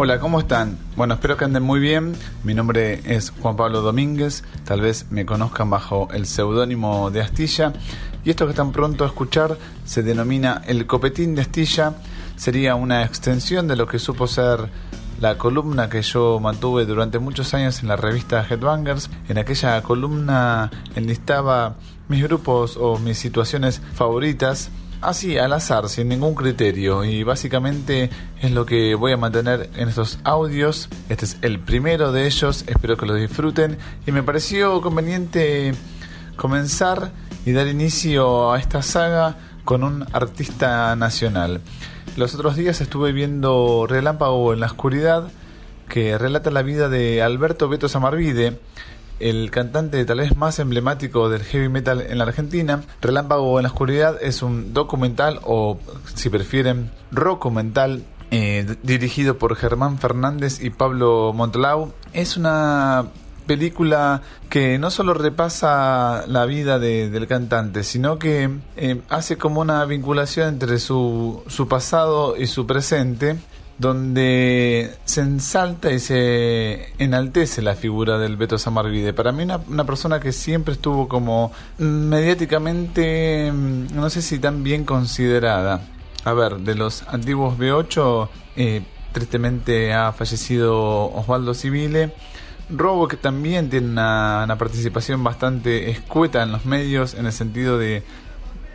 Hola, ¿cómo están? Bueno, espero que anden muy bien. Mi nombre es Juan Pablo Domínguez. Tal vez me conozcan bajo el seudónimo de Astilla. Y esto que están pronto a escuchar se denomina El Copetín de Astilla. Sería una extensión de lo que supo ser la columna que yo mantuve durante muchos años en la revista Headbangers. En aquella columna enlistaba mis grupos o mis situaciones favoritas así al azar, sin ningún criterio y básicamente es lo que voy a mantener en estos audios. Este es el primero de ellos, espero que lo disfruten y me pareció conveniente comenzar y dar inicio a esta saga con un artista nacional. Los otros días estuve viendo Relámpago en la Oscuridad, que relata la vida de Alberto Beto Samarvide, el cantante tal vez más emblemático del heavy metal en la Argentina. Relámpago en la Oscuridad es un documental o, si prefieren, rockumental eh, dirigido por Germán Fernández y Pablo Montelau. Es una película que no solo repasa la vida del cantante, sino que eh, hace como una vinculación entre su pasado y su presente donde se ensalta y se enaltece la figura del Beto Samarvide. Para mí una, una, persona que siempre estuvo como mediáticamente, mm, no sé si tan bien considerada. A ver, de los antiguos B8, eh, tristemente ha fallecido Osvaldo Civile. Robo que también tiene una participación bastante escueta en los medios en el sentido de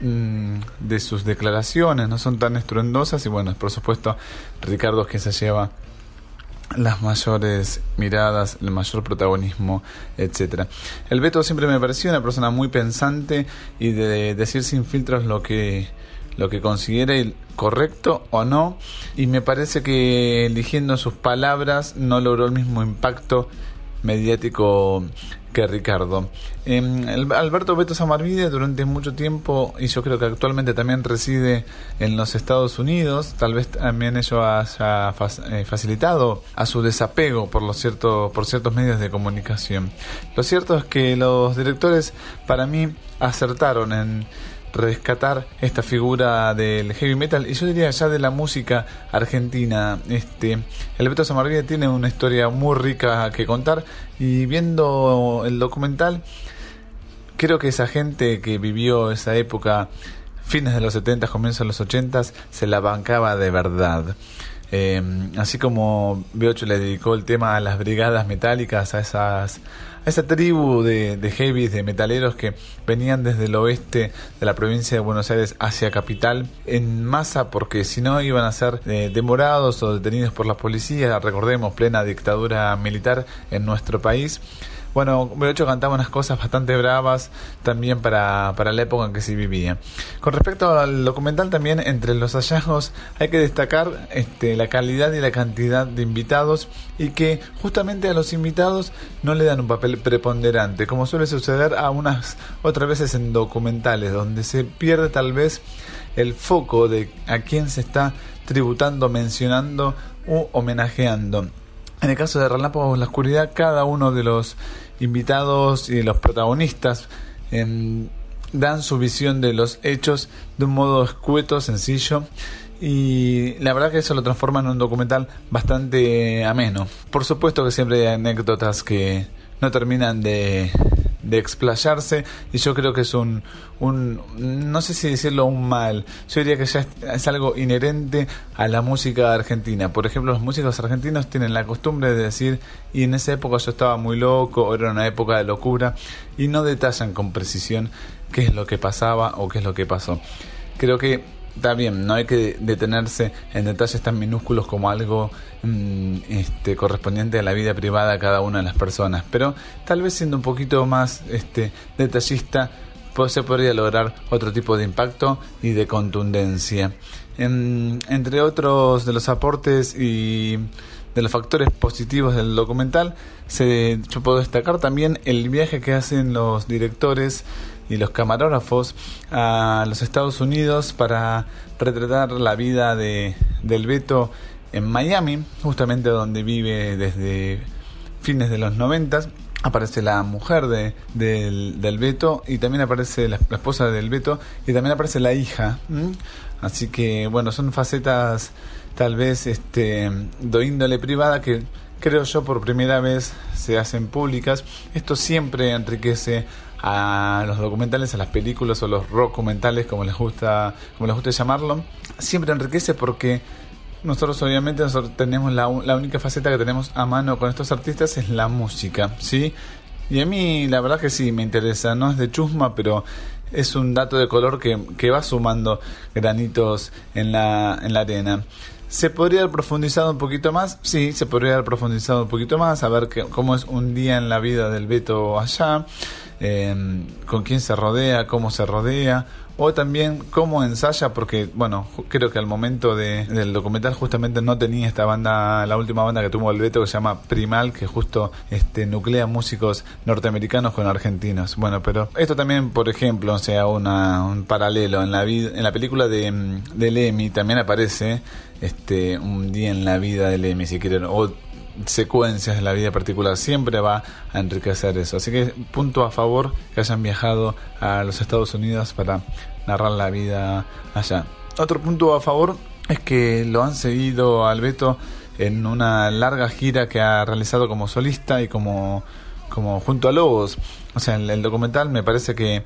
de sus declaraciones, no son tan estruendosas y bueno, por supuesto Ricardo es que se lleva las mayores miradas, el mayor protagonismo, etcétera. El Beto siempre me pareció una persona muy pensante y de decir sin filtros lo que lo que considere correcto o no y me parece que eligiendo sus palabras no logró el mismo impacto mediático que Ricardo. Em, Alberto Beto Samarvide durante mucho tiempo, y yo creo que actualmente también reside en los Estados Unidos, tal vez también ello haya eh, facilitado a su desapego por, lo cierto, por ciertos medios de comunicación. Lo cierto es que los directores para mí acertaron en rescatar esta figura del heavy metal y yo diría ya de la música argentina. Este, el Beto Samarvide tiene una historia muy rica que contar y viendo el documental creo que esa gente que vivió esa época fines de los 70, comienzos de los 80 se la bancaba de verdad. Eh, así como B8 le dedicó el tema a las brigadas metálicas, a esas a esa tribu de, heavies, de metaleros que venían desde el oeste de la provincia de Buenos Aires hacia capital en masa porque si no iban a ser eh, demorados o detenidos por la policía, recordemos plena dictadura militar en nuestro país. Bueno, de hecho cantaba unas cosas bastante bravas también para, para la época en que se vivía. Con respecto al documental también, entre los hallazgos hay que destacar este, la calidad y la cantidad de invitados y que justamente a los invitados no le dan un papel preponderante, como suele suceder a unas otras veces en documentales, donde se pierde tal vez el foco de a quién se está tributando, mencionando u homenajeando. En el caso de Relámpagos en la Oscuridad, cada uno de los invitados y de los protagonistas em, dan su visión de los hechos de un modo escueto, sencillo. Y la verdad que eso lo transforma en un documental bastante ameno. Por supuesto que siempre hay anécdotas que no terminan de, de explayarse y yo creo que es un, un, no sé si decirlo un mal, yo diría que ya es, algo inherente a la música argentina. Por ejemplo, los músicos argentinos tienen la costumbre de decir, y en esa época yo estaba muy loco, era una época de locura, y no detallan con precisión qué es lo que pasaba o qué es lo que pasó. Creo que está bien, no hay que detenerse en detalles tan minúsculos como algo mm, este, correspondiente a la vida privada de cada una de las personas, pero tal vez siendo un poquito más este, detallista se podría lograr otro tipo de impacto y de contundencia. entre otros de los aportes y de los factores positivos del documental, se, yo puedo destacar también el viaje que hacen los directores y los camarógrafos a los Estados Unidos para retratar la vida de, del Beto en Miami, justamente donde vive desde fines de los noventas. Aparece la mujer de, del, del Beto y también aparece la, esposa del Beto y también aparece la hija. Así que bueno, son facetas tal vez este, de índole privada que creo yo por primera vez se hacen públicas. Esto siempre enriquece a los documentales, a las películas o los documentales, como les gusta, como les gusta llamarlo. Siempre enriquece porque nosotros obviamente nosotros tenemos la, la única faceta que tenemos a mano con estos artistas es la música, ¿sí? Y a mí la verdad que sí me interesa, no es de chusma, pero es un dato de color que, que va sumando granitos en la, en la arena. ¿Se podría haber profundizado un poquito más? Sí, se podría haber profundizado un poquito más, a ver que, cómo es un día en la vida del Beto allá, eh, con quién se rodea, cómo se rodea, o también cómo ensaya, porque bueno, creo que al momento de, del documental justamente no tenía esta banda, la última banda que tuvo el Beto que se llama Primal, que justo este nuclea músicos norteamericanos con argentinos. Bueno, pero esto también, por ejemplo, sea, una, un paralelo en la en la película de, de Lemmy también aparece este un día en la vida de Lemmy, si quieren, o secuencias de la vida particular siempre va a enriquecer eso. Así que punto a favor que hayan viajado a los Estados Unidos para narrar la vida allá. Otro punto a favor es que lo han seguido al Beto en una larga gira que ha realizado como solista y como, como junto a Lobos. O sea, el, el documental me parece que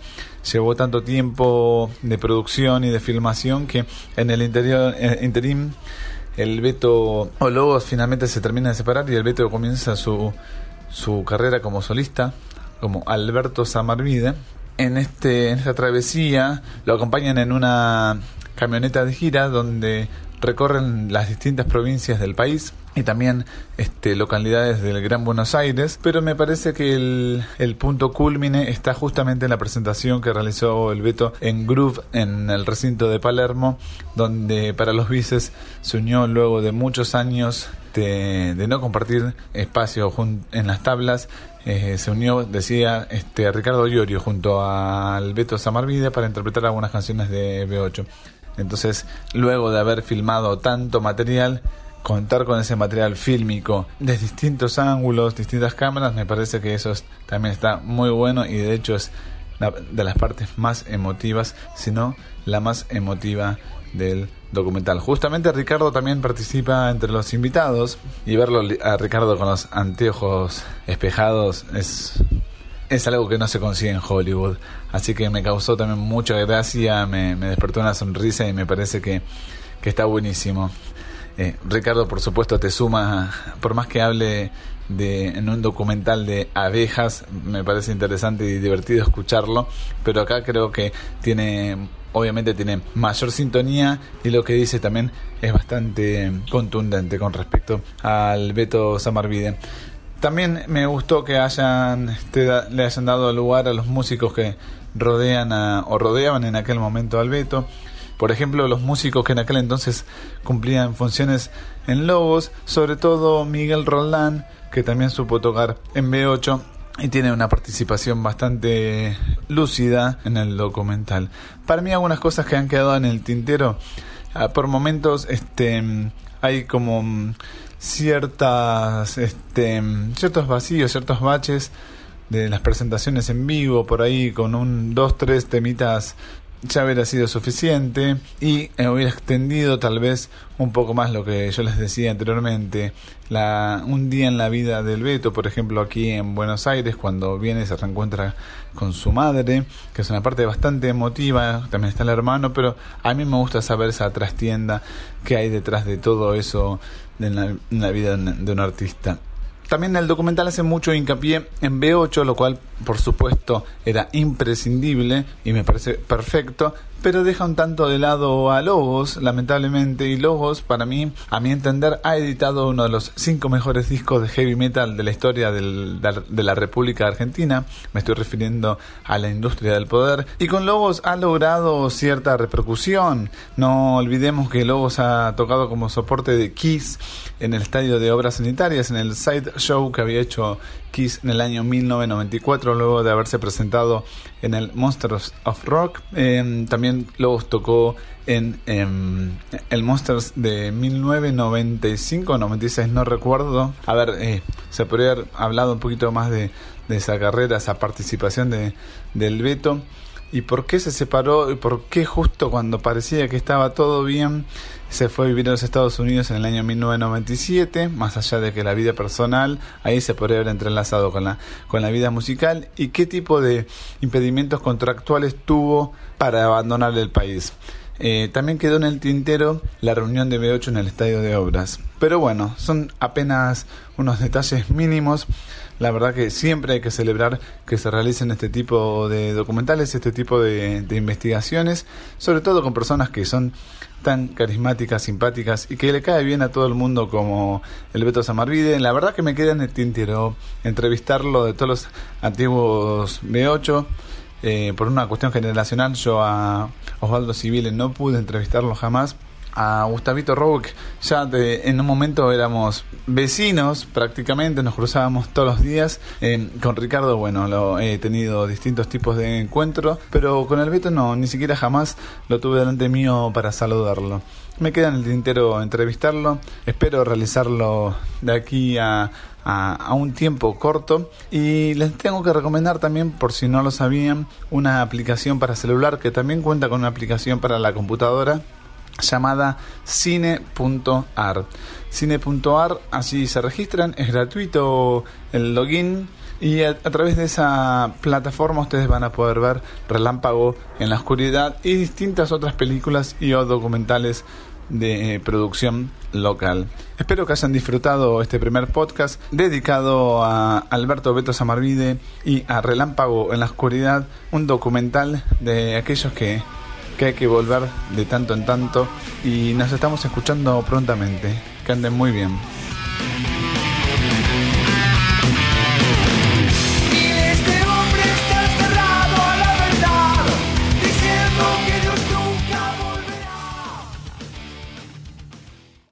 llevó tanto tiempo de producción y de filmación que en el interior, eh, interim el Beto o Lobos finalmente se termina de separar y el Beto comienza su, su carrera como solista, como Alberto Samarvide. En, este, en esta travesía lo acompañan en una camioneta de gira donde recorren las distintas provincias del país y también este, localidades del Gran Buenos Aires, pero me parece que el, punto culmine está justamente en la presentación que realizó el Beto en Groove en el recinto de Palermo, donde para los bices se unió luego de muchos años de, de no compartir espacio en las tablas, eh, se unió, decía, este, Ricardo Llorio junto al Beto Samarvide para interpretar algunas canciones de B8. Entonces, luego de haber filmado tanto material, contar con ese material fílmico de distintos ángulos, distintas cámaras, me parece que eso también está muy bueno y de hecho es de las partes más emotivas, si no la más emotiva del documental. Justamente Ricardo también participa entre los invitados y verlo a Ricardo con los anteojos espejados es es algo que no se consigue en Hollywood. Así que me causó también mucha gracia, me, me despertó una sonrisa y me parece que, que está buenísimo. Eh, Ricardo, por supuesto, te suma, por más que hable de, en un documental de abejas, me parece interesante y divertido escucharlo, pero acá creo que tiene, obviamente tiene mayor sintonía y lo que dice también es bastante contundente con respecto al Beto Samarvide. También me gustó que hayan este, le hayan dado lugar a los músicos que rodean o rodeaban en aquel momento al Beto. Por ejemplo, los músicos que en aquel entonces cumplían funciones en Lobos, sobre todo Miguel Roldán, que también supo tocar en B8 y tiene una participación bastante lúcida en el documental. Para mí algunas cosas que han quedado en el tintero, ah, por momentos este hay como ciertas este ciertos vacíos, ciertos baches de las presentaciones en vivo por ahí con un dos tres temitas ya hubiera sido suficiente y eh, hubiera extendido tal vez un poco más lo que yo les decía anteriormente. La, un día en la vida del Beto, por ejemplo, aquí en Buenos Aires, cuando viene se reencuentra con su madre, que es una parte bastante emotiva, también está el hermano, pero a mí me gusta saber esa trastienda que hay detrás de todo eso en en la vida de un artista. También el documental hace mucho hincapié en B8, lo cual por supuesto era imprescindible y me parece perfecto, pero deja un tanto de lado a Lobos, lamentablemente, y Lobos, para mí, a mi entender, ha editado uno de los cinco mejores discos de heavy metal de la historia del, de la República Argentina, me estoy refiriendo a la industria del poder, y con Lobos ha logrado cierta repercusión, no olvidemos que Lobos ha tocado como soporte de Kiss en el Estadio de Obras Sanitarias, en el side show que había hecho Kiss en el año 1994, luego de haberse presentado en el Monsters of Rock. Eh, también Lobos tocó en, el Monsters de 1995 96, no recuerdo. A ver, eh, se podría haber hablado un poquito más de, esa carrera, esa participación de, del Beto. y por qué se separó y por qué justo cuando parecía que estaba todo bien se fue a vivir a los Estados Unidos en el año 1997, más allá de que la vida personal ahí se podría haber entrelazado con la, con la vida musical y qué tipo de impedimentos contractuales tuvo para abandonar el país. Eh, también quedó en el tintero la reunión de B8 en el Estadio de Obras. Pero bueno, son apenas unos detalles mínimos. La verdad que siempre hay que celebrar que se realicen este tipo de documentales, este tipo de, investigaciones, sobre todo con personas que son tan carismáticas, simpáticas y que le cae bien a todo el mundo como el Beto Samarvide. La verdad que me queda en el tintero entrevistarlo de todos los antiguos B8. Eh, por una cuestión generacional, yo a Osvaldo Civile no pude entrevistarlo jamás. A Gustavito Roque, ya de, en un momento éramos vecinos prácticamente, nos cruzábamos todos los días. Eh, con Ricardo, bueno, he tenido distintos tipos de encuentros, pero con el Beto no, ni siquiera jamás lo tuve delante mío para saludarlo. Me queda en el tintero entrevistarlo, espero realizarlo de aquí a, a, un tiempo corto. Y les tengo que recomendar también, por si no lo sabían, una aplicación para celular que también cuenta con una aplicación para la computadora llamada cine.ar. Cine.ar, así se registran, es gratuito el login. Y a, través de esa plataforma ustedes van a poder ver Relámpago en la oscuridad y distintas otras películas y o documentales de eh, producción local. Espero que hayan disfrutado este primer podcast dedicado a Alberto Beto Samarvide y a Relámpago en la Oscuridad, un documental de aquellos que, que hay que volver de tanto en tanto y nos estamos escuchando prontamente. Que anden muy bien.